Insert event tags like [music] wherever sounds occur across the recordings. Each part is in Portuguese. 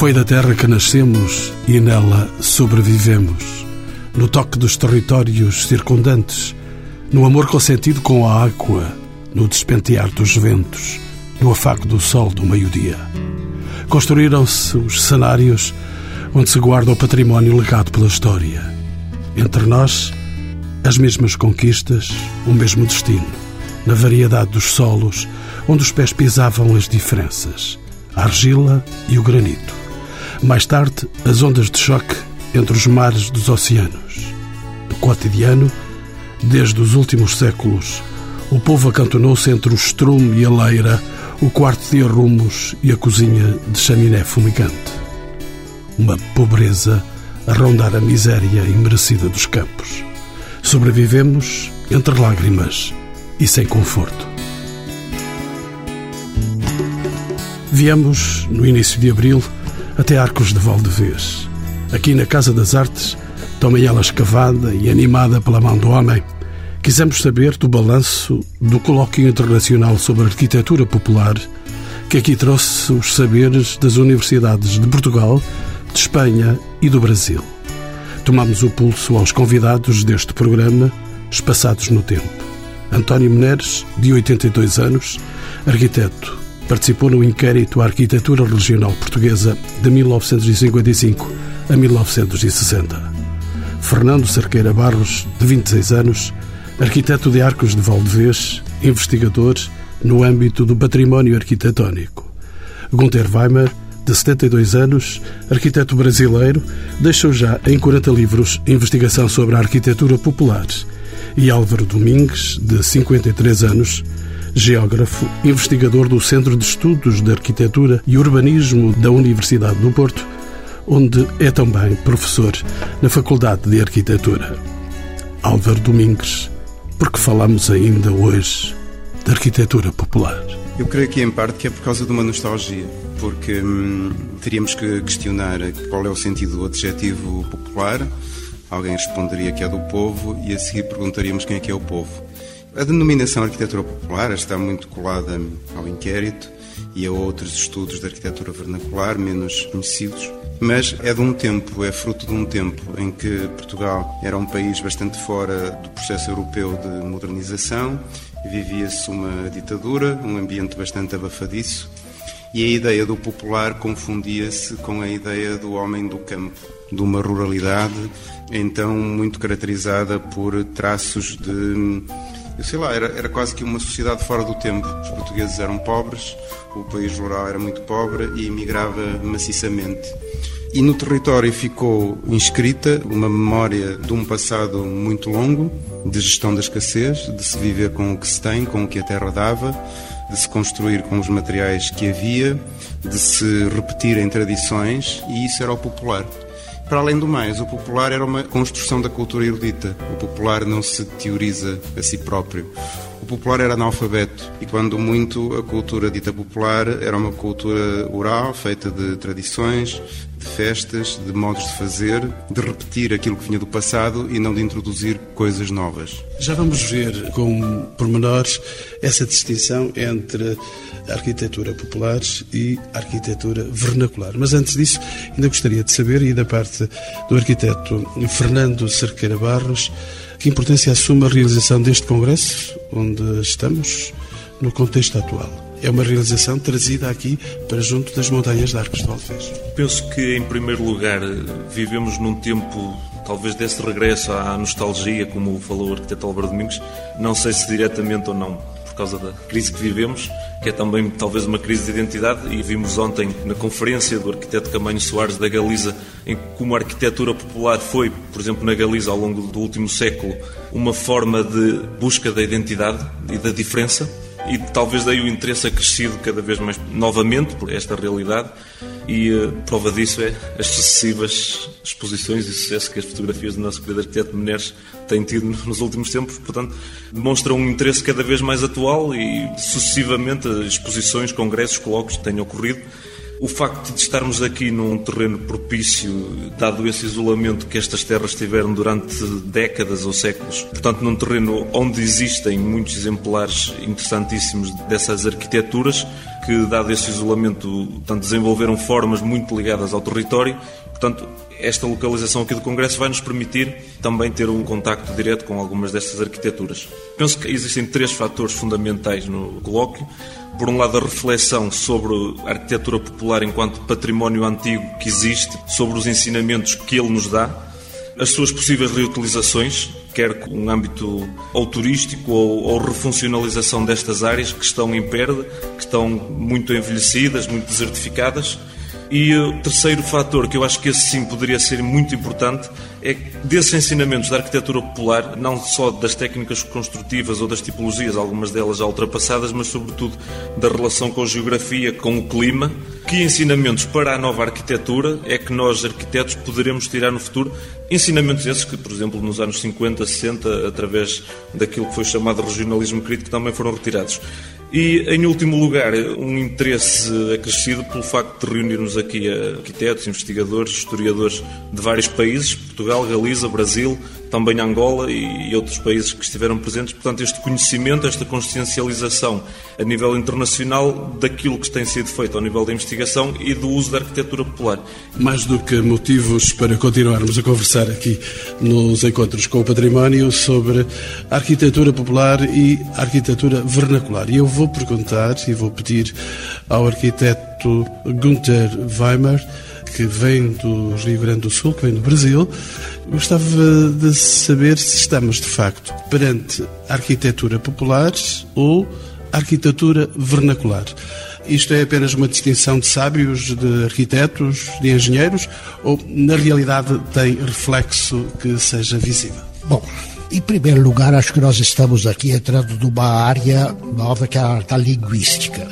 Foi da terra que nascemos e nela sobrevivemos. No toque dos territórios circundantes, no amor consentido com a água, no despentear dos ventos, no afago do sol do meio-dia. Construíram-se os cenários onde se guarda o património legado pela história. Entre nós, as mesmas conquistas, o mesmo destino, na variedade dos solos, onde os pés pisavam as diferenças, a argila e o granito. Mais tarde, as ondas de choque entre os mares dos oceanos. No cotidiano, desde os últimos séculos, o povo acantonou-se entre o estrume e a leira, o quarto de arrumos e a cozinha de chaminé fumigante. Uma pobreza a rondar a miséria imerecida dos campos. Sobrevivemos entre lágrimas e sem conforto. Viemos, no início de abril, até Arcos de Valdevez. Aqui na Casa das Artes, também ela escavada e animada pela mão do homem, quisemos saber do balanço do Colóquio Internacional sobre Arquitetura Popular, que aqui trouxe os saberes das universidades de Portugal, de Espanha e do Brasil. Tomamos o pulso aos convidados deste programa, espaçados no tempo. António Meneres, de 82 anos, arquiteto, participou no inquérito à arquitetura regional portuguesa de 1955 a 1960. Fernando Cerqueira Barros, de 26 anos, arquiteto de Arcos de Valdevez, investigador no âmbito do património arquitetónico. Gunter Weimer, de 72 anos, arquiteto brasileiro, deixou já em 40 livros investigação sobre a arquitetura popular. E Álvaro Domingues, de 53 anos, geógrafo, investigador do Centro de Estudos de Arquitetura e Urbanismo da Universidade do Porto, onde é também professor na Faculdade de Arquitetura. Álvaro Domingues, porque falamos ainda hoje de arquitetura popular. Eu creio que em parte que é por causa de uma nostalgia, porque hum, teríamos que questionar qual é o sentido do adjetivo popular. Alguém responderia que é do povo e a seguir perguntaríamos quem é que é o povo. A denominação arquitetura popular está muito colada ao inquérito e a outros estudos de arquitetura vernacular menos conhecidos, mas é de um tempo, é fruto de um tempo em que Portugal era um país bastante fora do processo europeu de modernização, vivia-se uma ditadura, um ambiente bastante abafadiço, e a ideia do popular confundia-se com a ideia do homem do campo, de uma ruralidade então muito caracterizada por traços de sei lá, era, era quase que uma sociedade fora do tempo. Os portugueses eram pobres, o país rural era muito pobre e emigrava maciçamente. E no território ficou inscrita uma memória de um passado muito longo, de gestão da escassez, de se viver com o que se tem, com o que a terra dava, de se construir com os materiais que havia, de se repetirem tradições, e isso era o popular. Para além do mais, o popular era uma construção da cultura erudita. O popular não se teoriza a si próprio. Popular era analfabeto e, quando muito, a cultura dita popular era uma cultura oral, feita de tradições, de festas, de modos de fazer, de repetir aquilo que vinha do passado e não de introduzir coisas novas. Já vamos ver com pormenores essa distinção entre a arquitetura popular e a arquitetura vernacular. Mas antes disso, ainda gostaria de saber, e da parte do arquiteto Fernando Cerqueira Barros, que importância assume a realização deste congresso, onde estamos, no contexto atual? é uma realização trazida aqui para junto das montanhas de Arcos de Valdevez. Penso que, em primeiro lugar, vivemos num tempo talvez desse regresso à nostalgia, como falou o arquiteto Álvaro Domingos, não sei se diretamente ou não, causa da crise que vivemos, que é também talvez uma crise de identidade, e vimos ontem na conferência do arquiteto Camanho Soares da Galiza, em como a arquitetura popular foi, por exemplo, na Galiza ao longo do último século, uma forma de busca da identidade e da diferença e talvez daí o interesse acrescido cada vez mais novamente por esta realidade. E uh, prova disso é as sucessivas exposições e sucesso que as fotografias do nosso querido arquiteto Menezes têm tido nos últimos tempos, portanto demonstram um interesse cada vez mais atual e sucessivamente exposições, congressos, colóquios têm ocorrido o facto de estarmos aqui num terreno propício, dado esse isolamento que estas terras tiveram durante décadas ou séculos, portanto, num terreno onde existem muitos exemplares interessantíssimos dessas arquiteturas, que, dado esse isolamento, portanto, desenvolveram formas muito ligadas ao território. Portanto, esta localização aqui do Congresso vai nos permitir também ter um contacto direto com algumas destas arquiteturas. Penso que existem três fatores fundamentais no colóquio por um lado, a reflexão sobre a arquitetura popular enquanto património antigo que existe, sobre os ensinamentos que ele nos dá, as suas possíveis reutilizações, quer com um âmbito ou turístico ou, ou refuncionalização destas áreas que estão em perda, que estão muito envelhecidas, muito desertificadas, e o terceiro fator, que eu acho que esse sim poderia ser muito importante, é desses ensinamentos da arquitetura popular, não só das técnicas construtivas ou das tipologias, algumas delas já ultrapassadas, mas sobretudo da relação com a geografia, com o clima. Que ensinamentos para a nova arquitetura é que nós, arquitetos, poderemos tirar no futuro? Ensinamentos esses que, por exemplo, nos anos 50, 60, através daquilo que foi chamado regionalismo crítico, também foram retirados. E, em último lugar, um interesse acrescido pelo facto de reunirmos aqui arquitetos, investigadores, historiadores de vários países, Portugal, Galiza, Brasil, também Angola e outros países que estiveram presentes. Portanto, este conhecimento, esta consciencialização a nível internacional daquilo que tem sido feito ao nível da investigação e do uso da arquitetura popular. Mais do que motivos para continuarmos a conversar aqui nos encontros com o património sobre arquitetura popular e arquitetura vernacular. E eu vou perguntar e vou pedir ao arquiteto Gunther Weimar que vem do Rio Grande do Sul, que vem do Brasil. Gostava de saber se estamos, de facto, perante arquitetura popular ou arquitetura vernacular. Isto é apenas uma distinção de sábios, de arquitetos, de engenheiros, ou na realidade tem reflexo que seja visível? Bom, em primeiro lugar, acho que nós estamos aqui entrando numa área nova que é a da linguística.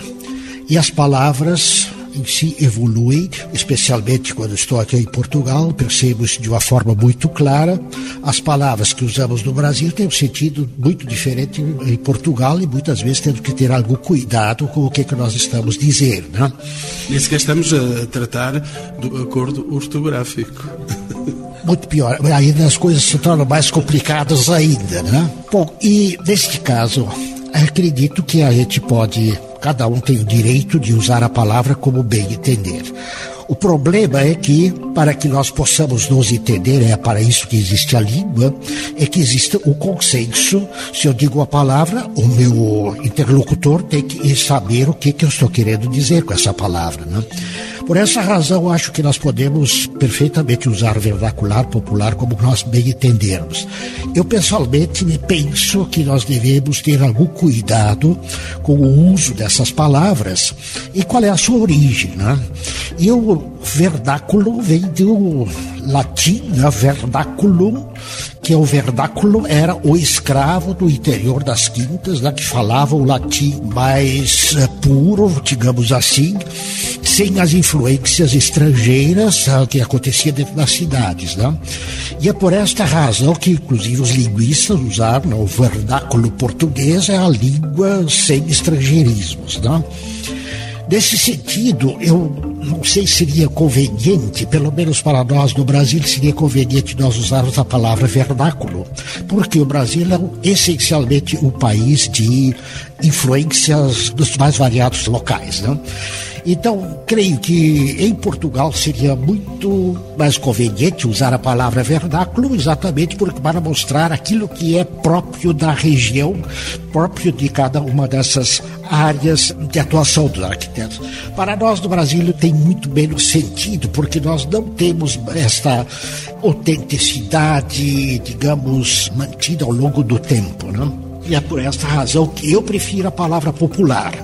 E as palavras si evolui, especialmente quando estou aqui em Portugal, percebo isso de uma forma muito clara. As palavras que usamos no Brasil têm um sentido muito diferente em Portugal e muitas vezes temos que ter algum cuidado com o que, é que nós estamos dizendo. Né? Nem sequer estamos a tratar do acordo ortográfico. [laughs] Muito pior, ainda as coisas se tornam mais complicadas ainda, né? Bom, e neste caso, acredito que a gente pode Cada um tem o direito de usar a palavra como bem entender. O problema é que, para que nós possamos nos entender, é para isso que existe a língua, é que existe o consenso. Se eu digo a palavra, o meu interlocutor tem que saber o que, que eu estou querendo dizer com essa palavra. Né? Por essa razão, acho que nós podemos perfeitamente usar vernacular popular como nós bem entendermos. Eu, pessoalmente, penso que nós devemos ter algum cuidado com o uso dessas palavras e qual é a sua origem. Né? E o vernáculo vem do latim, né? vernaculum, que é o vernáculo era o escravo do interior das quintas, né, que falava o latim mais uh, puro, digamos assim, sem as influências estrangeiras que acontecia dentro das cidades. Né? E é por esta razão que, inclusive, os linguistas usaram né, o vernáculo português, é a língua sem estrangeirismos. Né? Nesse sentido, eu não sei se seria conveniente, pelo menos para nós no Brasil, seria conveniente nós usarmos a palavra vernáculo, porque o Brasil é essencialmente um país de influências dos mais variados locais. Não? Então, creio que em Portugal seria muito mais conveniente usar a palavra vernáculo exatamente para mostrar aquilo que é próprio da região, próprio de cada uma dessas áreas de atuação dos arquitetos. Para nós no Brasil tem muito menos sentido, porque nós não temos esta autenticidade, digamos, mantida ao longo do tempo. Não? E é por esta razão que eu prefiro a palavra popular.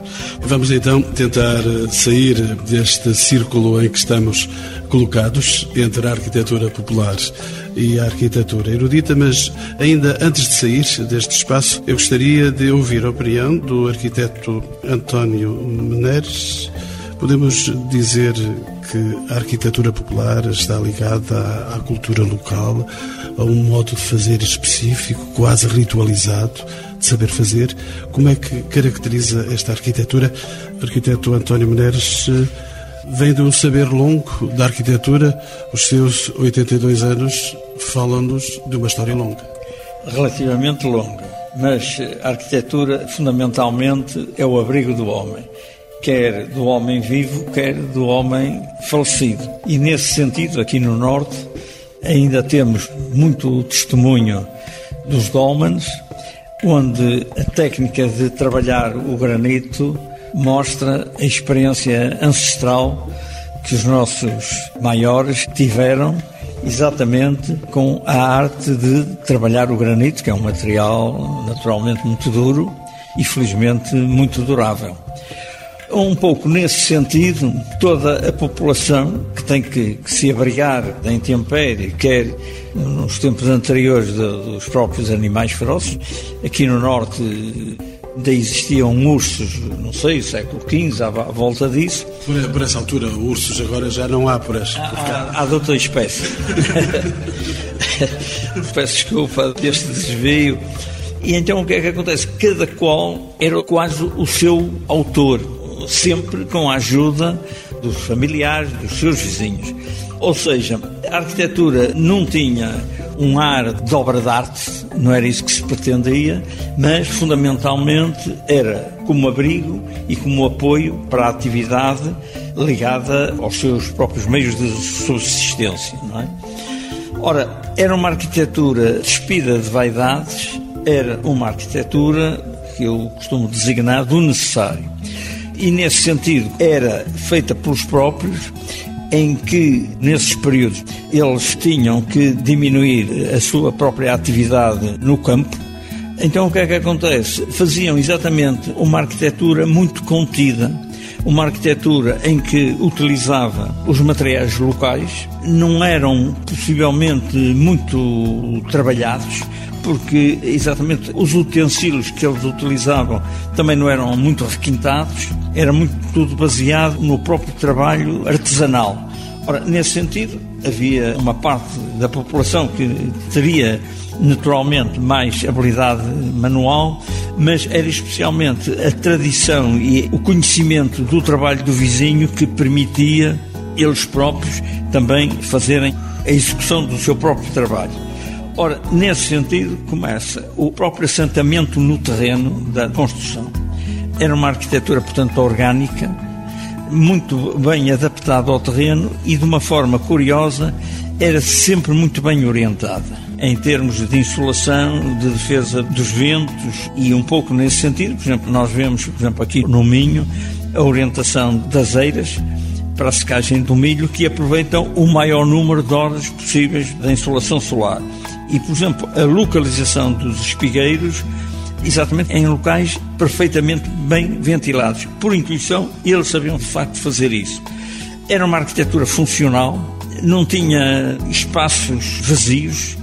Vamos então tentar eh, sair deste círculo em que estamos colocados entre a arquitetura popular e a arquitetura erudita, mas ainda antes de sair deste espaço, eu gostaria de ouvir a opinião do arquiteto António Meneres. Podemos dizer que a arquitetura popular está ligada à, cultura local, a um modo de fazer específico, quase ritualizado, saber fazer. Como é que caracteriza esta arquitetura? O arquiteto António Meneres eh, vem de um saber longo da arquitetura. Os seus 82 anos falam-nos de uma história longa. Relativamente longa, mas a arquitetura fundamentalmente é o abrigo do homem quer do homem vivo, quer do homem falecido. E nesse sentido, aqui no Norte, ainda temos muito testemunho dos dolmens, onde a técnica de trabalhar o granito mostra a experiência ancestral que os nossos maiores tiveram exatamente com a arte de trabalhar o granito, que é um material naturalmente muito duro e felizmente muito durável. Um pouco nesse sentido, toda a população que tem que, que se abrigar da intempérie, quer nos tempos anteriores dos próprios animais ferozes, aqui no Norte ainda existiam ursos, não sei, século XV, à, volta disso. Por, por, essa altura, ursos agora já não há por essa. Há, há, há de outra espécie. [laughs] Peço desculpa deste desvio. E então o que é que acontece? Cada qual era quase o seu autor, sempre com a ajuda dos familiares, dos seus vizinhos. Ou seja, a arquitetura não tinha um ar de obra de arte, não era isso que se pretendia, mas fundamentalmente era como abrigo e como apoio para a atividade ligada aos seus próprios meios de subsistência, não é? Ora, era uma arquitetura despida de vaidades, era uma arquitetura que eu costumo designar do necessário e nesse sentido era feita pelos próprios, em que nesses períodos eles tinham que diminuir a sua própria atividade no campo. Então o que é que acontece? Faziam exatamente uma arquitetura muito contida, uma arquitetura em que utilizava os materiais locais, não eram possivelmente muito trabalhados, porque exatamente os utensílios que eles utilizavam também não eram muito requintados, era muito tudo baseado no próprio trabalho artesanal. Ora, nesse sentido, havia uma parte da população que teria naturalmente mais habilidade manual, mas era especialmente a tradição e o conhecimento do trabalho do vizinho que permitia eles próprios também fazerem a execução do seu próprio trabalho. Ora, nesse sentido, começa o próprio assentamento no terreno da construção. Era uma arquitetura, portanto, orgânica, muito bem adaptada ao terreno e, de uma forma curiosa, era sempre muito bem orientada em termos de insolação, de defesa dos ventos e um pouco nesse sentido, por exemplo, nós vemos, por exemplo, aqui no Minho, a orientação das eiras para a secagem do milho que aproveitam o maior número de horas possíveis da insolação solar. E, por exemplo, a localização dos espigueiros, exatamente em locais perfeitamente bem ventilados. Por intuição, eles sabiam de facto fazer isso. Era uma arquitetura funcional, não tinha espaços vazios,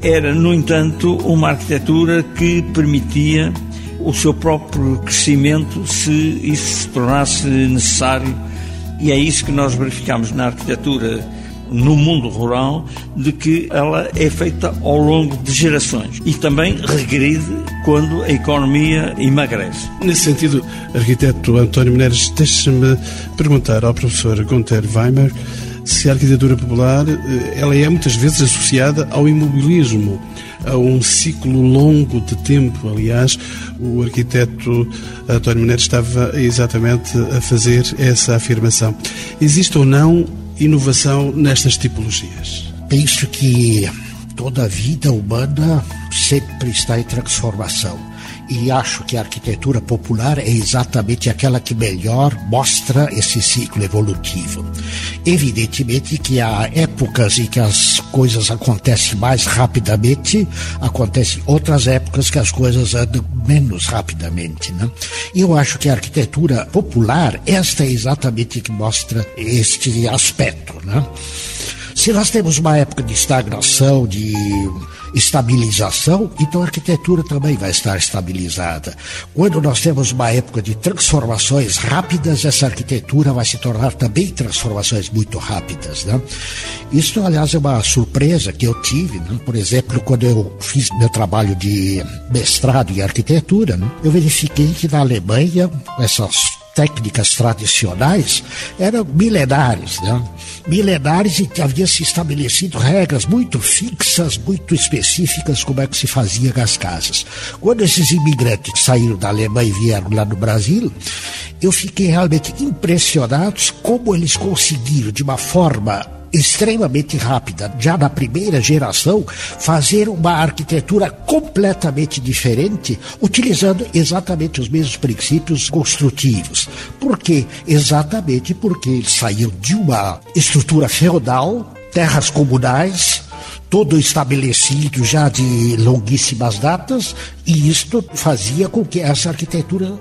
era, no entanto, uma arquitetura que permitia o seu próprio crescimento se isso se tornasse necessário. E é isso que nós verificamos na arquitetura no mundo rural de que ela é feita ao longo de gerações e também regride quando a economia emagrece. Nesse sentido, arquiteto António Menezes, deixe-me perguntar ao professor Gunther Weimer se a arquitetura popular eh, ela é muitas vezes associada ao imobilismo, a um ciclo longo de tempo. Aliás, o arquiteto António Menezes estava exatamente a fazer essa afirmação. Existe ou não inovação nestas tipologias? Penso que toda a vida humana sempre está em transformação. E acho que a arquitetura popular é exatamente aquela que melhor mostra esse ciclo evolutivo. Evidentemente que há épocas em que as coisas acontecem mais rapidamente, acontecem outras épocas que as coisas andam menos rapidamente. Né? E eu acho que a arquitetura popular, esta é exatamente que mostra este aspecto. Né? Se nós temos uma época de estagnação, de estabilização, então a arquitetura também vai estar estabilizada. Quando nós temos uma época de transformações rápidas, essa arquitetura vai se tornar também transformações muito rápidas. Né? Isso, aliás, é uma surpresa que eu tive, né? por exemplo, quando eu fiz meu trabalho de mestrado em arquitetura, né? eu verifiquei que na Alemanha, essas técnicas tradicionais eram milenares, né? milenares e havia se estabelecido regras muito fixas, muito específicas como é que se fazia as casas. Quando esses imigrantes saíram da Alemanha e vieram lá no Brasil, eu fiquei realmente impressionado como eles conseguiram de uma forma extremamente rápida, já na primeira geração, fazer uma arquitetura completamente diferente, utilizando exatamente os mesmos princípios construtivos. Por quê? Exatamente porque eles saíram de uma estrutura feudal, terras comunais, todo estabelecido já de longuíssimas datas, e isto fazia com que essa arquitetura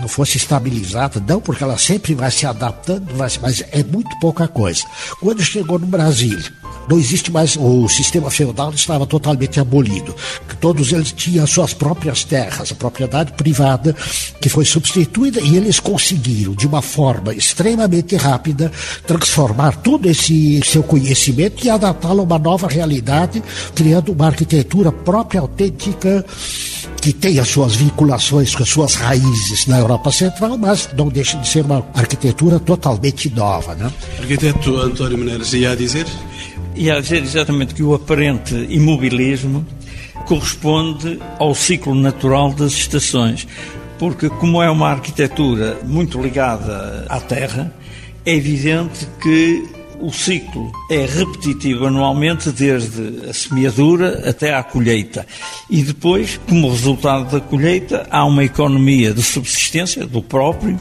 não fosse estabilizada, não, porque ela sempre vai se adaptando, mas, é muito pouca coisa. Quando chegou no Brasil, não existe mais, o sistema feudal estava totalmente abolido. Todos eles tinham suas próprias terras, a propriedade privada que foi substituída e eles conseguiram, de uma forma extremamente rápida, transformar todo esse seu conhecimento e adaptá-lo a uma nova realidade, criando uma arquitetura própria, autêntica, que tem as suas vinculações com as suas raízes na Europa Central, mas não deixa de ser uma arquitetura totalmente nova. Né? Arquiteto António Menezes ia dizer? Ia a dizer exatamente que o aparente imobilismo corresponde ao ciclo natural das estações, porque como é uma arquitetura muito ligada à terra, é evidente que o ciclo é repetitivo anualmente desde a semeadura até à colheita. E depois, como resultado da colheita, há uma economia de subsistência do próprio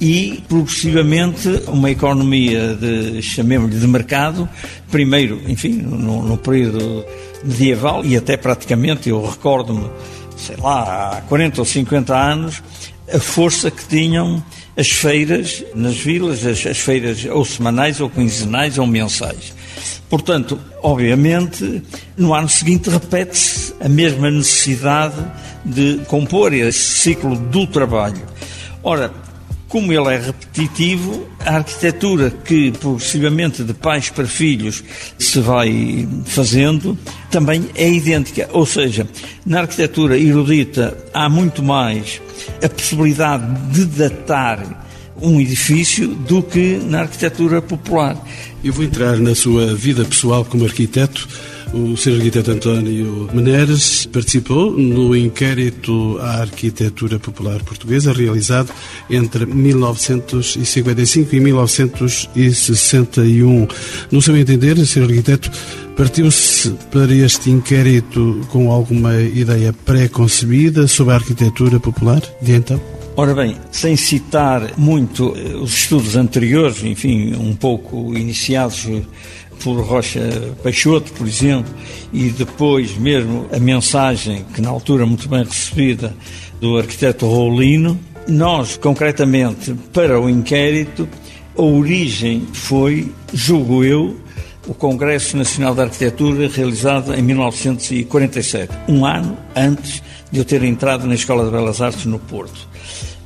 e, progressivamente, uma economia de, chamemos-lhe, de mercado. Primeiro, enfim, no, no período medieval e até praticamente, eu recordo-me, sei lá, há 40 ou 50 anos, a força que tinham as feiras nas vilas, as, as feiras ou semanais, ou quinzenais, ou mensais. Portanto, obviamente, no ano seguinte repete-se a mesma necessidade de compor esse ciclo do trabalho. Ora, como ele é repetitivo, a arquitetura que progressivamente de pais para filhos se vai fazendo também é idêntica. Ou seja, na arquitetura erudita há muito mais a possibilidade de datar um edifício do que na arquitetura popular. Eu vou entrar na sua vida pessoal como arquiteto. O Sr. Arquiteto António Meneres participou no inquérito à arquitetura popular portuguesa realizado entre 1955 e 1961. No seu entender, Sr. Arquiteto, partiu-se para este inquérito com alguma ideia pré-concebida sobre a arquitetura popular de então? Ora bem, sem citar muito eh, os estudos anteriores, enfim, um pouco iniciados por Rocha Peixoto, por exemplo, e depois mesmo a mensagem, que na altura muito bem recebida, do arquiteto Rolino. Nós, concretamente, para o inquérito, a origem foi, julgo eu, o Congresso Nacional de Arquitetura realizado em 1947, um ano antes de eu ter entrado na Escola de Belas Artes no Porto.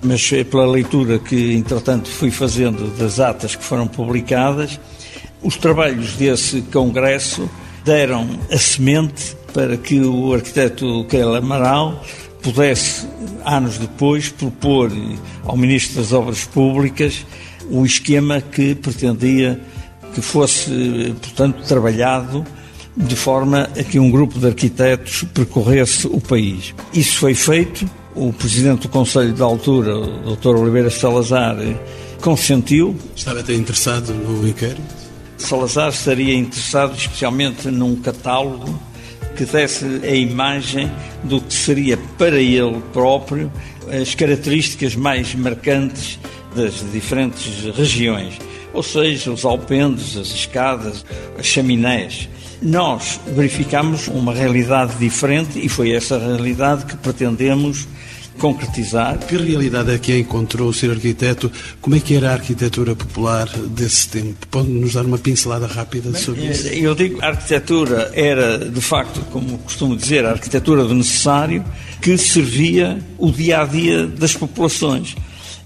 Mas eh, pela leitura que, entretanto, fui fazendo das atas que foram publicadas, os trabalhos desse congresso deram a semente para que o arquiteto Keil Amaral pudesse, anos depois, propor ao Ministro das Obras Públicas o esquema que pretendia que fosse, portanto, trabalhado de forma a que um grupo de arquitetos percorresse o país. Isso foi feito, o Presidente do Conselho da altura, o Dr. Oliveira Salazar, consentiu. Estava até interessado no inquérito? Salazar estaria interessado especialmente num catálogo que desse a imagem do que seria para ele próprio as características mais marcantes das diferentes regiões, ou seja, os alpendes, as escadas, as chaminés. Nós verificamos uma realidade diferente e foi essa realidade que pretendemos concretizar. Que realidade é que encontrou o ser arquiteto? Como é que era a arquitetura popular desse tempo? Pode-nos dar uma pincelada rápida sobre Bem, isso? Eu digo, a arquitetura era, de facto, como costumo dizer, a arquitetura do necessário que servia o dia a dia das populações.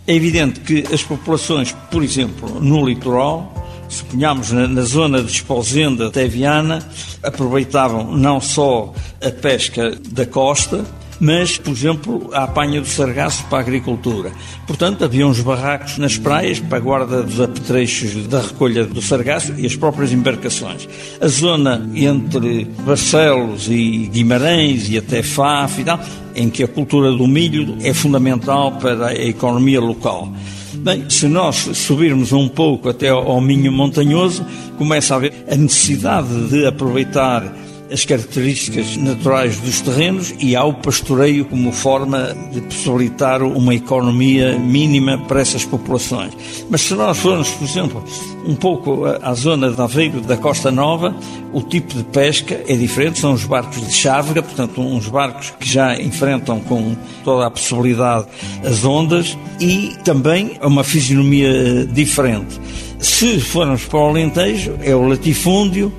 É evidente que as populações, por exemplo, no litoral, suponhamos na, na zona de Esposenda até Viana, aproveitavam não só a pesca da costa, mas, por exemplo, a apanha do sargaço para a agricultura. Portanto, havia uns barracos nas praias para a guarda dos apetrechos da recolha do sargaço e as próprias embarcações. A zona entre Barcelos e Guimarães e até Faf e tal, em que a cultura do milho é fundamental para a economia local. Bem, se nós subirmos um pouco até ao Minho Montanhoso, começa a haver a necessidade de aproveitar as características naturais dos terrenos e há o pastoreio como forma de possibilitar uma economia mínima para essas populações. Mas se nós formos, por exemplo, um pouco à zona de Aveiro, da Costa Nova, o tipo de pesca é diferente, são os barcos de chávega, portanto, uns barcos que já enfrentam com toda a possibilidade as ondas e também uma fisionomia diferente. Se formos para o Alentejo, é o latifúndio,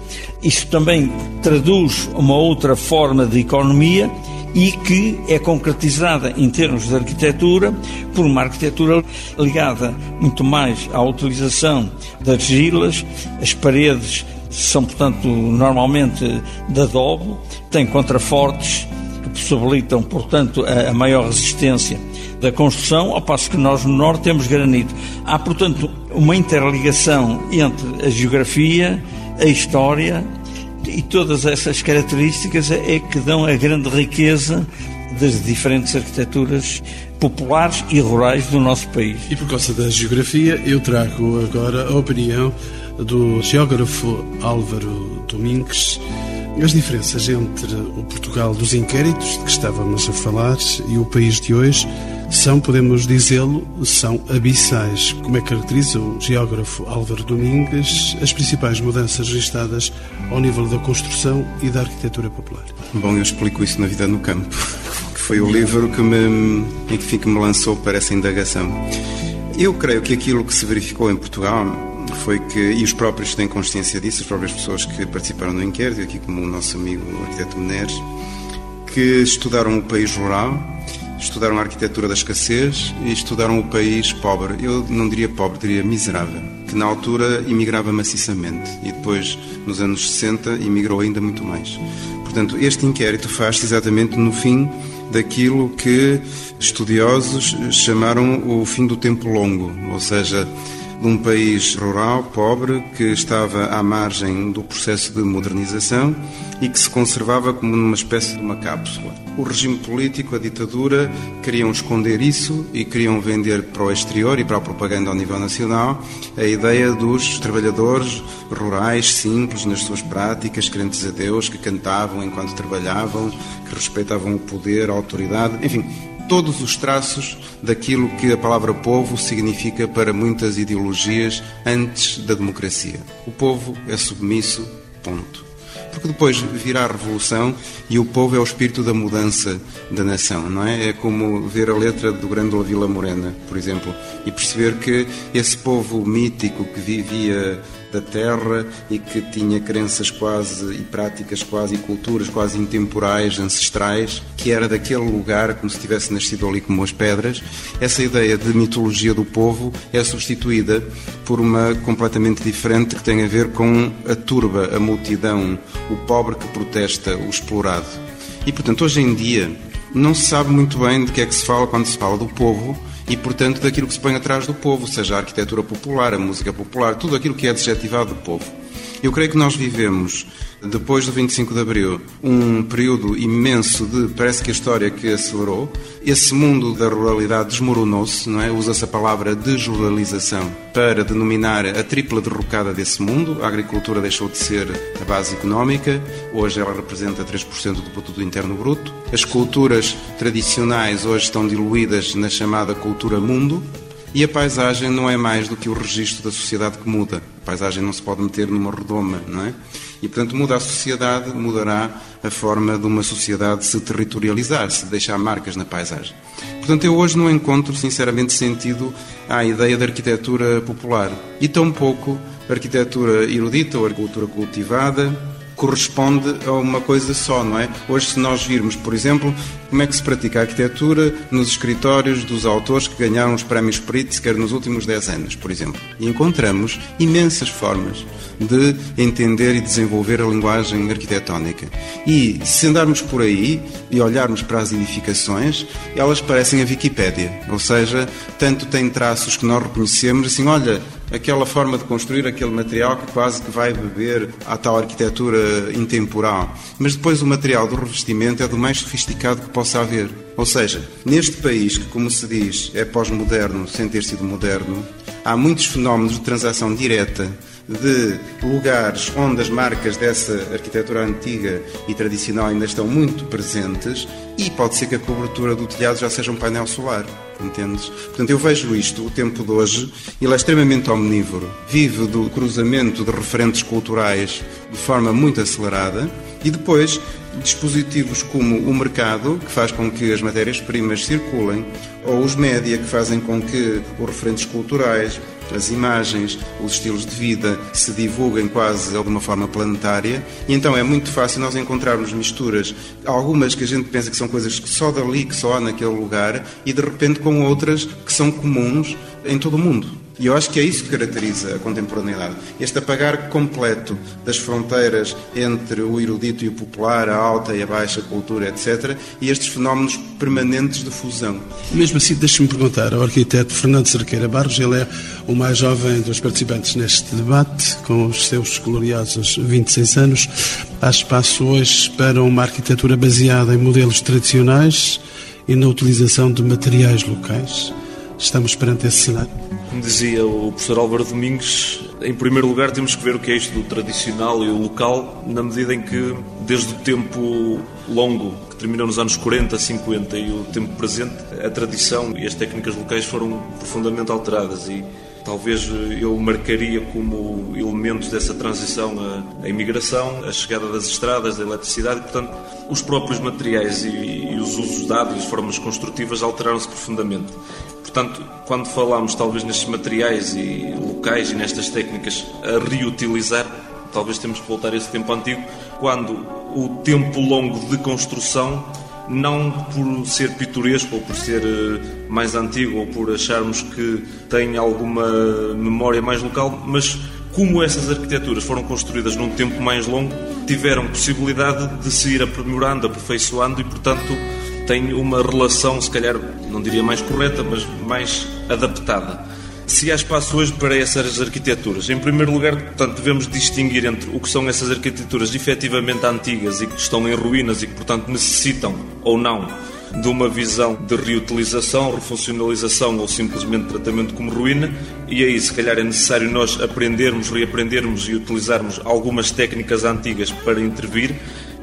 isso também traduz uma outra forma de economia e que é concretizada em termos de arquitetura por uma arquitetura ligada muito mais à utilização das argilas, as paredes são, portanto, normalmente de adobe, têm contrafortes que possibilitam, portanto, a maior resistência da construção, ao passo que nós no Norte temos granito. Há, portanto, uma interligação entre a geografia, a história e todas essas características é que dão a grande riqueza das diferentes arquiteturas populares e rurais do nosso país. E por causa da geografia, eu trago agora a opinião do geógrafo Álvaro Domingues. As diferenças entre o Portugal dos inquéritos, de que estávamos a falar, e o país de hoje são, podemos dizê-lo, são abissais. Como é que caracteriza o geógrafo Álvaro Domingues as principais mudanças registradas ao nível da construção e da arquitetura popular? Bom, eu explico isso na vida no campo, [laughs] que foi o livro que me, enfim, que me lançou para essa indagação. Eu creio que aquilo que se verificou em Portugal foi que, e os próprios têm consciência disso, as próprias pessoas que participaram do inquérito, aqui como o nosso amigo o arquiteto Meneres, que estudaram o país rural, estudaram a arquitetura da escassez e estudaram o país pobre. Eu não diria pobre, diria miserável, que na altura imigrava maciçamente e depois, nos anos 60, imigrou ainda muito mais. Portanto, este inquérito faz-se exatamente no fim daquilo que estudiosos chamaram o fim do tempo longo, ou seja, um país rural, pobre, que estava à margem do processo de modernização e que se conservava como numa espécie de uma cápsula. O regime político, a ditadura, queriam esconder isso e queriam vender para o exterior e para a propaganda ao nível nacional a ideia dos trabalhadores rurais, simples nas suas práticas, crentes a Deus, que cantavam enquanto trabalhavam, que respeitavam o poder, a autoridade, enfim, todos os traços daquilo que a palavra povo significa para muitas ideologias antes da democracia. O povo é submisso, ponto. Porque depois virá a revolução e o povo é o espírito da mudança da nação, não é? É como ver a letra do Grândola Vila Morena, por exemplo, e perceber que esse povo mítico que vivia da terra e que tinha crenças quase e práticas quase e culturas quase intemporais, ancestrais, que era daquele lugar como se tivesse nascido ali como as pedras. Essa ideia de mitologia do povo é substituída por uma completamente diferente que tem a ver com a turba, a multidão, o pobre que protesta, o explorado. E portanto, hoje em dia, não se sabe muito bem de que é que se fala quando se fala do povo e, portanto, daquilo que se põe atrás do povo, seja a arquitetura popular, a música popular, tudo aquilo que é adjetivado do povo. Eu creio que nós vivemos, depois do 25 de Abril, um período imenso de, parece que a história que acelerou. Esse mundo da ruralidade desmoronou-se, não é? Usa-se a palavra desruralização para denominar a tripla derrocada desse mundo. A agricultura deixou de ser a base económica, hoje ela representa 3% do produto interno bruto. As culturas tradicionais hoje estão diluídas na chamada cultura mundo, e a paisagem não é mais do que o registro da sociedade que muda. A paisagem não se pode meter numa redoma, não é? E, portanto, muda a sociedade, mudará a forma de uma sociedade se territorializar, se deixar marcas na paisagem. Portanto, eu hoje não encontro, sinceramente, sentido à ideia da arquitetura popular. E tampouco arquitetura erudita ou arquitetura cultivada, corresponde a uma coisa só, não é? Hoje, se nós virmos, por exemplo, como é que se pratica a arquitetura nos escritórios dos autores que ganharam os prémios Pritzker nos últimos 10 anos, por exemplo, e encontramos imensas formas de entender e desenvolver a linguagem arquitetónica. E se andarmos por aí e olharmos para as edificações, elas parecem a Wikipédia, ou seja, tanto têm traços que nós reconhecemos, assim, olha, aquela forma de construir aquele material que quase que vai beber à tal arquitetura intemporal. Mas depois o material do revestimento é do mais sofisticado que possa haver. Ou seja, neste país que, como se diz, é pós-moderno sem ter sido moderno, há muitos fenómenos de transação direta de lugares onde as marcas dessa arquitetura antiga e tradicional ainda estão muito presentes e pode ser que a cobertura do telhado já seja um painel solar. Entendes? Portanto, eu vejo isto, o tempo de hoje, ele é extremamente omnívoro, vive do cruzamento de referentes culturais de forma muito acelerada e depois dispositivos como o mercado, que faz com que as matérias-primas circulem, ou os média, que fazem com que os referentes culturais, as imagens, os estilos de vida se divulguem quase de alguma forma planetária, e então é muito fácil nós encontrarmos misturas, algumas que a gente pensa que são coisas que só dali, que só há naquele lugar, e de repente com outras que são comuns em todo o mundo. E eu acho que é isso que caracteriza a contemporaneidade. Este apagar completo das fronteiras entre o erudito e o popular, a alta e a baixa cultura, etc., e estes fenómenos permanentes de fusão. Mesmo assim, deixe-me perguntar ao arquiteto Fernando Cerqueira Barros, ele é o mais jovem dos participantes neste debate, com os seus gloriosos 26 anos. Há espaço hoje para uma arquitetura baseada em modelos tradicionais e na utilização de materiais locais? Estamos perante esse cenário? Como dizia o professor Álvaro Domingos, em primeiro lugar temos que ver o que é isto do tradicional e o local, na medida em que, desde o tempo longo, que terminou nos anos 40, 50 e o tempo presente, a tradição e as técnicas locais foram profundamente alteradas e talvez eu marcaria como elementos dessa transição a, a imigração, a chegada das estradas, da eletricidade, e, portanto, os próprios materiais e, e os usos dados e as formas construtivas alteraram-se profundamente. Portanto, quando falamos talvez nestes materiais e locais e nestas técnicas a reutilizar, talvez temos que voltar a esse tempo antigo, quando o tempo longo de construção, não por ser pitoresco ou por ser eh, mais antigo ou por acharmos que tem alguma memória mais local, mas como essas arquiteturas foram construídas num tempo mais longo, tiveram possibilidade de se ir aprimorando, aperfeiçoando e, portanto, tem uma relação, se calhar, não diria mais correta, mas mais adaptada. Se há espaço hoje para essas arquiteturas, em primeiro lugar, portanto, devemos distinguir entre o que são essas arquiteturas efetivamente antigas e que estão em ruínas e que, portanto, necessitam ou não de uma visão de reutilização, refuncionalização ou simplesmente tratamento como ruína, e aí se calhar é necessário nós aprendermos, reaprendermos e utilizarmos algumas técnicas antigas para intervir,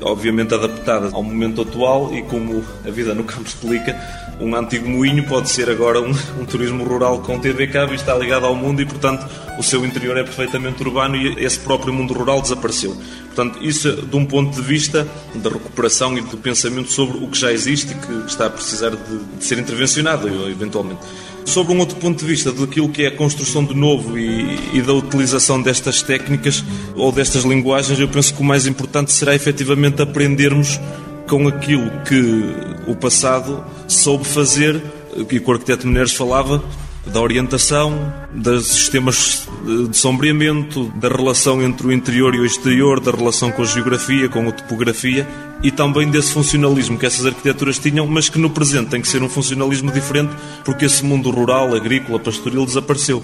obviamente adaptadas ao momento atual e como a vida no campo explica, um antigo moinho pode ser agora um, um, turismo rural com TV cabo e está ligado ao mundo e, portanto, o seu interior é perfeitamente urbano e esse próprio mundo rural desapareceu. Portanto, isso de um ponto de vista da recuperação e do pensamento sobre o que já existe e que está a precisar de, de ser intervencionado, eventualmente. Sobre um outro ponto de vista daquilo que é a construção de novo e, e, da utilização destas técnicas ou destas linguagens, eu penso que o mais importante será efetivamente aprendermos com aquilo que o passado soube fazer, que o arquiteto Menezes falava, da orientação, dos sistemas de sombreamento, da relação entre o interior e o exterior, da relação com a geografia, com a topografia e também desse funcionalismo que essas arquiteturas tinham, mas que no presente tem que ser um funcionalismo diferente porque esse mundo rural, agrícola, pastoril desapareceu.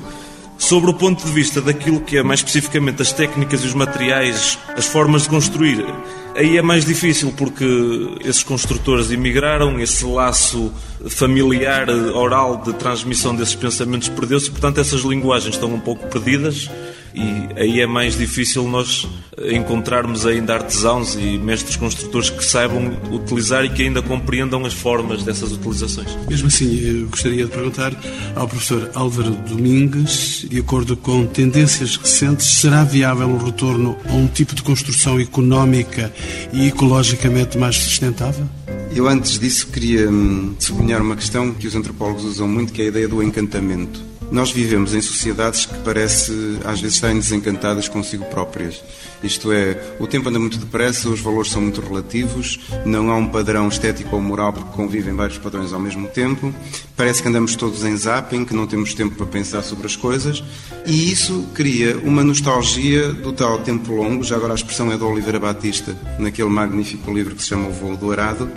Sobre o ponto de vista daquilo que é mais especificamente as técnicas e os materiais, as formas de construir, aí é mais difícil porque esses construtores emigraram, esse laço familiar, oral de transmissão desses pensamentos perdeu-se, portanto essas linguagens estão um pouco perdidas e aí é mais difícil nós encontrarmos ainda artesãos e mestres construtores que saibam utilizar e que ainda compreendam as formas dessas utilizações. Mesmo assim, eu gostaria de perguntar ao professor Álvaro Domingues, de acordo com tendências recentes, será viável o retorno a um tipo de construção económica e ecologicamente mais sustentável? Eu antes disso queria hum, sublinhar uma questão que os antropólogos usam muito, que é a ideia do encantamento. Nós vivemos em sociedades que parece às vezes estarem desencantadas consigo próprias. Isto é, o tempo anda muito depressa, os valores são muito relativos, não há um padrão estético ou moral porque convivem vários padrões ao mesmo tempo. Parece que andamos todos em zapping, que não temos tempo para pensar sobre as coisas, e isso cria uma nostalgia do tal tempo longo. Já agora a expressão é do Oliveira Batista, naquele magnífico livro que se chama O Voo Dourado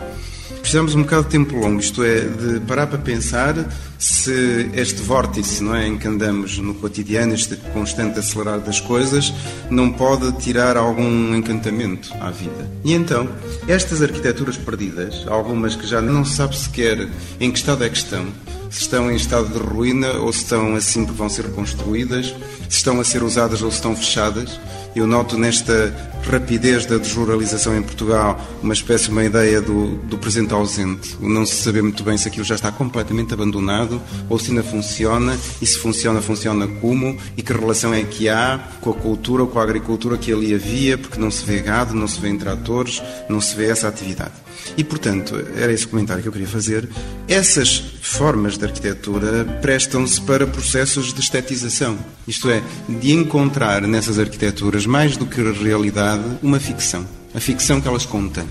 precisamos um bocado de tempo longo, isto é, de parar para pensar se este vórtice não é, em que andamos no cotidiano, este constante acelerar das coisas, não pode tirar algum encantamento à vida. E então, estas arquiteturas perdidas, algumas que já não se sabe sequer em que estado é que estão, se estão em estado de ruína ou se estão assim porque vão ser reconstruídas, se estão a ser usadas ou se estão fechadas. Eu noto nesta rapidez da desruralização em Portugal uma espécie uma ideia do, do presente ausente, o não se saber muito bem se aquilo já está completamente abandonado ou se ainda funciona e se funciona, funciona como e que relação é que há com a cultura ou com a agricultura que ali havia, porque não se vê gado, não se vê tratores, não se vê essa atividade. E, portanto, era esse comentário que eu queria fazer. Essas formas de arquitetura prestam-se para processos de estetização, isto é, de encontrar nessas arquiteturas, mais do que realidade, uma ficção. A ficção que elas contêm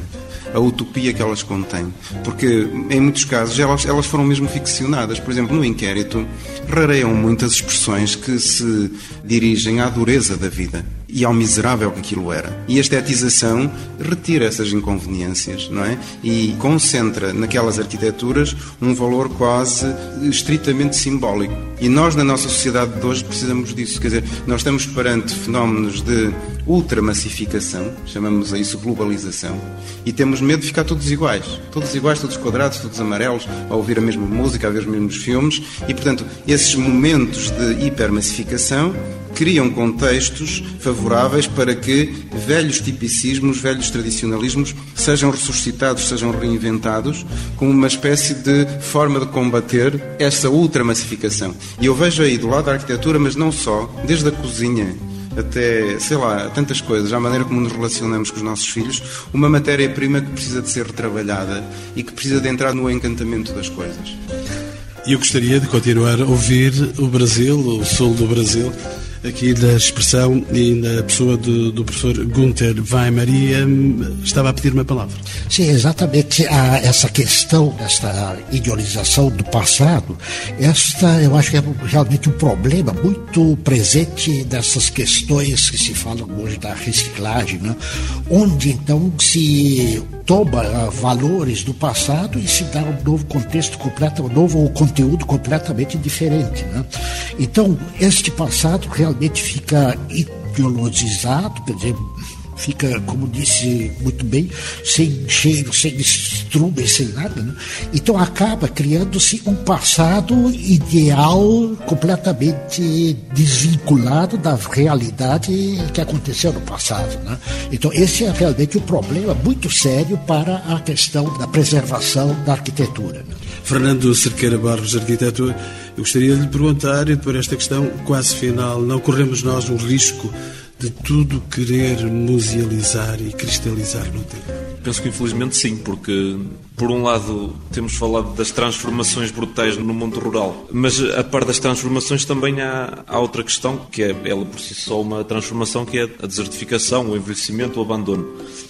a utopia que elas contêm. Porque, em muitos casos, elas, elas foram mesmo ficcionadas. Por exemplo, no inquérito, rareiam muitas expressões que se dirigem à dureza da vida e ao miserável que aquilo era. E a estetização retira essas inconveniências, não é? E concentra naquelas arquiteturas um valor quase estritamente simbólico. E nós, na nossa sociedade de hoje, precisamos disso. Quer dizer, nós estamos perante fenómenos de ultramassificação, chamamos a isso globalização, e temos medo de ficar todos iguais. Todos iguais, todos quadrados, todos amarelos, a ouvir a mesma música, a ver os mesmos filmes. E, portanto, esses momentos de hipermassificação criam contextos favoráveis para que velhos tipicismos, velhos tradicionalismos sejam ressuscitados, sejam reinventados como uma espécie de forma de combater essa ultramassificação. E eu vejo aí do lado da arquitetura, mas não só, desde a cozinha até, sei lá, tantas coisas, à maneira como nos relacionamos com os nossos filhos, uma matéria-prima que precisa de ser retrabalhada e que precisa de entrar no encantamento das coisas. E eu gostaria de continuar a ouvir o Brasil, o sul do Brasil, aqui da expressão e na pessoa do, do professor Gunther Maria estava a pedir uma palavra. Sim, exatamente a, essa questão, essa idealização do passado, esta eu acho que é realmente um problema muito presente dessas questões que se falam hoje da reciclagem, né? onde então se toma uh, valores do passado e se dá um novo contexto completo, um novo conteúdo completamente diferente. Né? Então, este passado realmente fica ideologizado, quer dizer, fica, como disse muito bem, sem cheiro, sem estrume, sem nada. Né? Então acaba criando-se um passado ideal completamente desvinculado da realidade que aconteceu no passado. Né? Então esse é realmente um problema muito sério para a questão da preservação da arquitetura. Né? Fernando Cerqueira Barros, arquiteto, eu gostaria de lhe perguntar, por esta questão quase final, não corremos nós o risco de tudo querer musealizar e cristalizar no tempo? Penso que infelizmente sim, porque por um lado temos falado das transformações brutais no mundo rural, mas a par das transformações também há, há outra questão que é ela por si só uma transformação que é a desertificação, o envelhecimento, o abandono.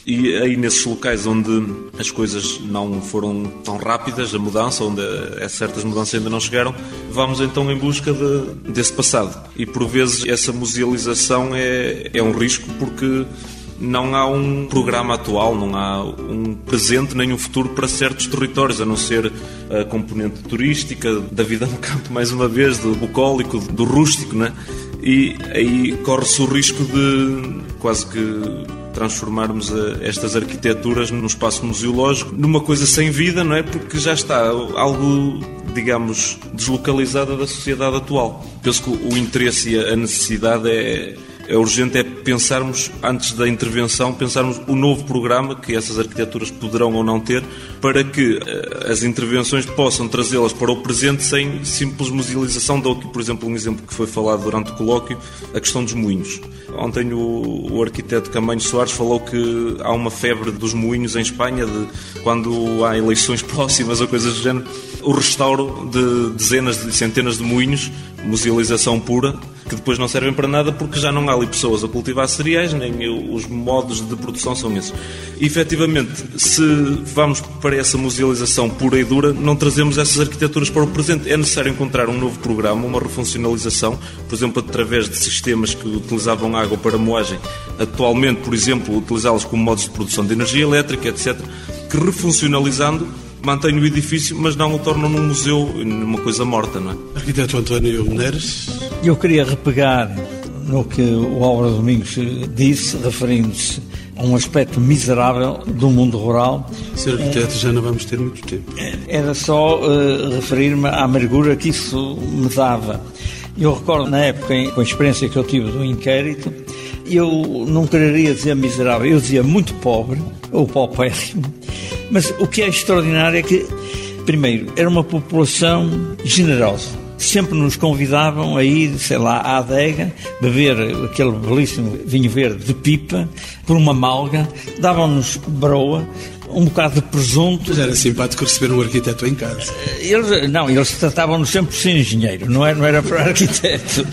E aí nesses locais onde as coisas não foram tão rápidas, a mudança, onde certas mudanças ainda não chegaram, vamos então em busca de, desse passado. E por vezes essa musealização é, é um risco porque não há um programa atual, não há um presente nem um futuro para certos territórios, a não ser a componente turística, da vida no campo, mais uma vez, do bucólico, do rústico, né? E aí corre-se o risco de quase que transformarmos estas arquiteturas num espaço museológico numa coisa sem vida, não é? Porque já está algo, digamos, deslocalizada da sociedade atual. Penso que o interesse e a necessidade é é urgente é pensarmos, antes da intervenção, pensarmos o novo programa que essas arquiteturas poderão ou não ter, para que eh, as intervenções possam trazê-las para o presente sem simples musealização. Dou aqui, por exemplo, um exemplo que foi falado durante o colóquio, a questão dos moinhos. Ontem o, o arquiteto Camanho Soares falou que há uma febre dos moinhos em Espanha, de quando há eleições [laughs] próximas ou coisas do género, o restauro de dezenas de centenas de moinhos, musealização pura, que depois não servem para nada porque já não há ali pessoas a cultivar cereais, nem os modos de produção são esses. E, efetivamente, se vamos para essa musealização pura e dura, não trazemos essas arquiteturas para o presente. É necessário encontrar um novo programa, uma refuncionalização, por exemplo, através de sistemas que utilizavam água para moagem. Atualmente, por exemplo, utilizá-los como modos de produção de energia elétrica, etc., que refuncionalizando mantém o edifício, mas não o tornam num museu, numa coisa morta, não é? Arquiteto António Menezes. Eu queria repegar no que o Álvaro Domingos disse, referindo-se a um aspecto miserável do mundo rural. Ser arquiteto é, já não vamos ter muito tempo. Era só uh, referir-me à amargura que isso me dava. Eu recordo, na época, com a experiência que eu tive do inquérito, eu não quereria dizer miserável, eu dizia muito pobre, ou paupérrimo, mas o que é extraordinário é que, primeiro, era uma população generosa. Sempre nos convidavam a ir, sei lá, à adega, beber aquele belíssimo vinho verde de pipa, por uma malga, davam-nos broa, um bocado de presunto. Mas era simpático receber um arquiteto em casa. Eles, não, eles tratavam-nos sempre por ser engenheiro, não era, não era para arquiteto.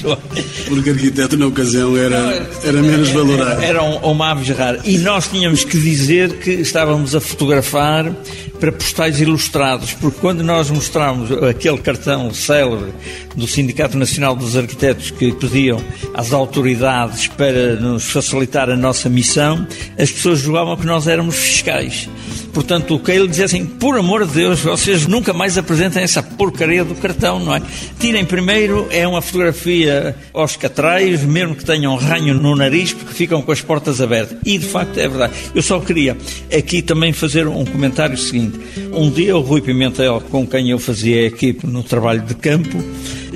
Porque arquiteto na ocasião era, era menos valorado. Era um, uma aves rara. E nós tínhamos que dizer que estávamos a fotografar para postais ilustrados, porque quando nós mostramos aquele cartão célebre do Sindicato Nacional dos Arquitetos que pediam às autoridades para nos facilitar a nossa missão, as pessoas julgavam que nós éramos fiscais. Portanto, o Keil dizia assim: por amor de Deus, vocês nunca mais apresentem essa porcaria do cartão, não é? Tirem primeiro, é uma fotografia aos catraios, mesmo que tenham ranho no nariz, porque ficam com as portas abertas. E de facto é verdade. Eu só queria aqui também fazer um comentário seguinte. Um dia o Rui Pimentel, com quem eu fazia a equipe no trabalho de campo,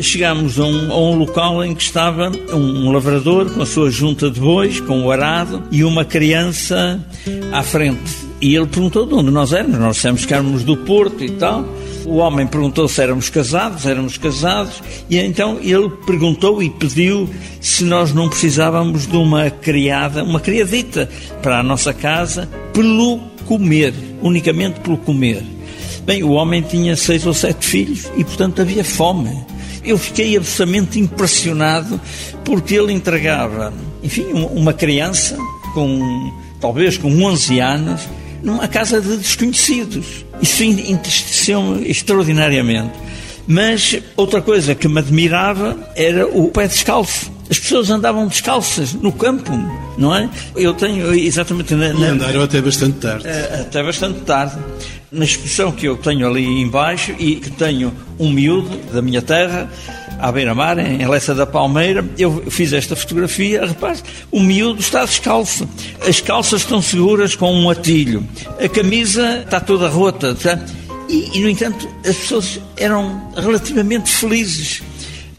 chegámos a um, a um local em que estava um lavrador com a sua junta de bois, com o arado, e uma criança à frente e ele perguntou de onde nós éramos. Nós dissemos que éramos do Porto e tal. O homem perguntou se éramos casados, éramos casados, e então ele perguntou e pediu se nós não precisávamos de uma criada, uma criadita para a nossa casa, pelo comer, unicamente pelo comer. Bem, o homem tinha seis ou sete filhos e, portanto, havia fome. Eu fiquei absolutamente impressionado porque ele entregava, enfim, uma criança com talvez com 11 anos numa casa de desconhecidos. Isso entristeceu-me extraordinariamente. Mas outra coisa que me admirava era o pé descalço. As pessoas andavam descalças no campo, não é? Eu tenho exatamente. Na, na, e andaram até bastante tarde. Eh, até bastante tarde. Na exposição que eu tenho ali embaixo e que tenho um miúdo da minha terra, à beira-mar, em Lessa da Palmeira, eu fiz esta fotografia, repare, o miúdo está descalço, as calças estão seguras com um atilho, a camisa está toda rota, tá? e, e no entanto as pessoas eram relativamente felizes.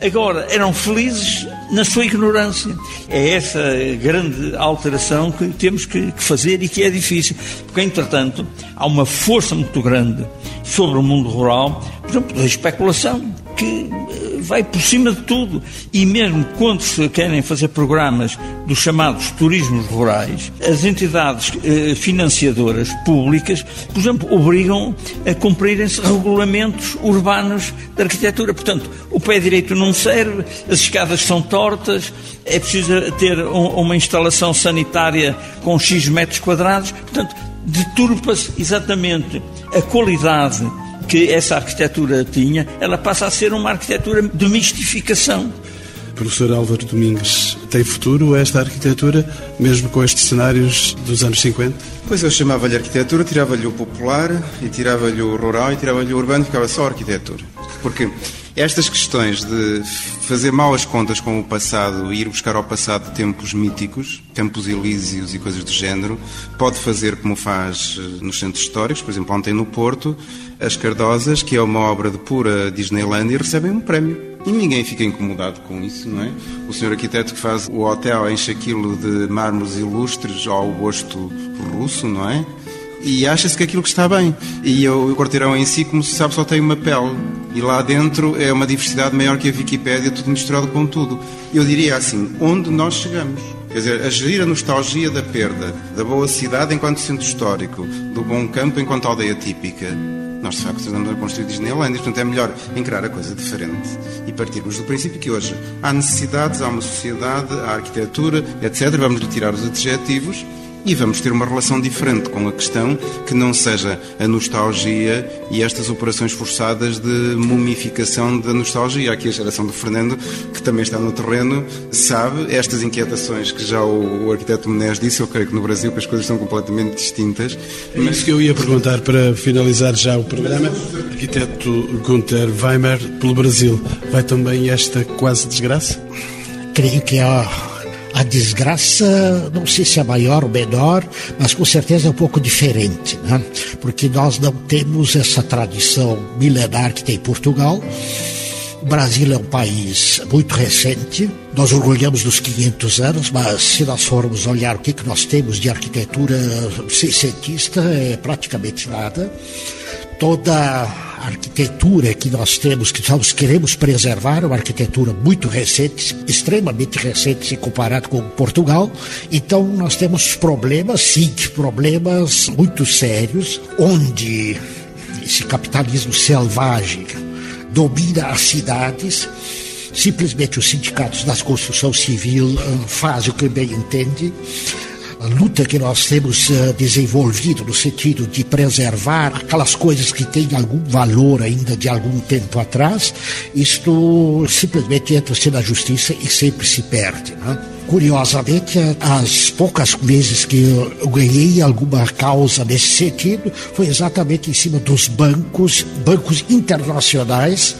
Agora, eram felizes na sua ignorância. É essa grande alteração que temos que, fazer e que é difícil. Porque, entretanto, há uma força muito grande sobre o mundo rural, por exemplo, da especulação, que vai por cima de tudo. E mesmo quando se querem fazer programas dos chamados turismos rurais, as entidades eh, financiadoras públicas, por exemplo, obrigam a cumprirem-se regulamentos urbanos de arquitetura. Portanto, o pé direito não serve, as escadas são tortas, é preciso ter um, uma instalação sanitária com X metros quadrados. Portanto, deturpa-se exatamente a qualidade que essa arquitetura tinha, ela passa a ser uma arquitetura de mistificação. Professor Álvaro Domingues, tem futuro esta arquitetura, mesmo com estes cenários dos anos 50? Pois eu chamava-lhe arquitetura, tirava-lhe o popular, e tirava-lhe o rural, e tirava-lhe o urbano, ficava só arquitetura. Porque estas questões de fazer mal as contas com o passado e ir buscar ao passado tempos míticos, tempos elíseos e coisas do género, pode fazer como faz eh, nos centros históricos, por exemplo, ontem no Porto, as Cardosas, que é uma obra de pura Disneylandia, recebem um prémio. E ninguém fica incomodado com isso, não é? O senhor arquiteto que faz o hotel enche aquilo de mármores ilustres ao gosto russo, não é? E acha-se que aquilo que está bem. E o quarteirão em si, como se sabe, só tem uma pele. E lá dentro é uma diversidade maior que a Wikipédia, tudo misturado com tudo. Eu diria assim, onde nós chegamos? Quer dizer, a gerir a nostalgia da perda, da boa cidade enquanto centro histórico, do bom campo enquanto aldeia típica. Nós, de facto, estamos a construir Disneyland, portanto é melhor encarar a coisa diferente e partirmos do princípio que hoje há necessidades, há uma sociedade, há arquitetura, etc. Vamos retirar os adjetivos e vamos ter uma relação diferente com a questão que não seja a nostalgia e estas operações forçadas de mumificação da nostalgia. Aqui a geração do Fernando, que também está no terreno, sabe estas inquietações que já o, o arquiteto Menés disse. Eu creio que no Brasil as coisas são completamente distintas. É isso que eu ia perguntar para finalizar já o programa. Arquiteto Gunther Weimer, pelo Brasil, vai também esta quase desgraça? Creio que é a desgraça, não sei se é maior ou menor, mas com certeza é um pouco diferente, né? porque nós não temos essa tradição milenar que tem Portugal. O Brasil é um país muito recente, nós orgulhamos dos 500 anos, mas se nós formos olhar o que, que nós temos de arquitetura seiscentista, é praticamente nada. Toda arquitetura que nós temos, que nós queremos preservar, uma arquitetura muito recente, extremamente recente se comparado com Portugal. Então nós temos problemas, sim, problemas muito sérios, onde esse capitalismo selvagem domina as cidades. Simplesmente os sindicatos da construção civil ah, fazem o que bem entende a luta que nós temos uh, desenvolvido no sentido de preservar aquelas coisas que têm algum valor ainda de algum tempo atrás, isto simplesmente entra-se na justiça e sempre se perde. Né? Curiosamente, as poucas vezes que eu ganhei alguma causa nesse sentido foi exatamente em cima dos bancos, bancos internacionais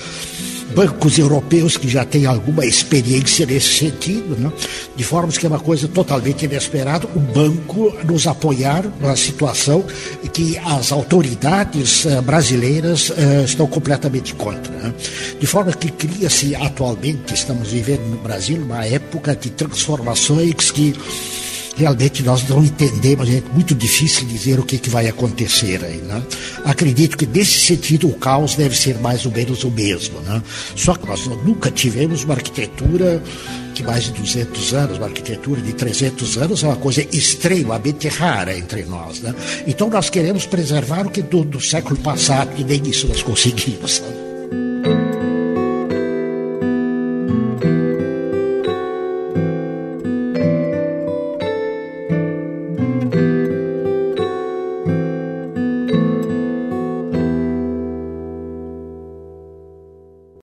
bancos europeus que já têm alguma experiência nesse sentido, né? de forma que é uma coisa totalmente inesperada, o banco nos apoiar numa situação que as autoridades uh, brasileiras uh, estão completamente contra. Né? De forma que cria-se atualmente, estamos vivendo no Brasil, uma época de transformações que realmente nós não entendemos, é muito difícil dizer o que, que vai acontecer aí. Né? Acredito que nesse sentido o caos deve ser mais ou menos o mesmo. Né? Só que nós nunca tivemos uma arquitetura de mais de 200 anos, uma arquitetura de 300 anos, é uma coisa extremamente rara entre nós. Né? Então nós queremos preservar o que do, do século passado, e nem isso nós conseguimos.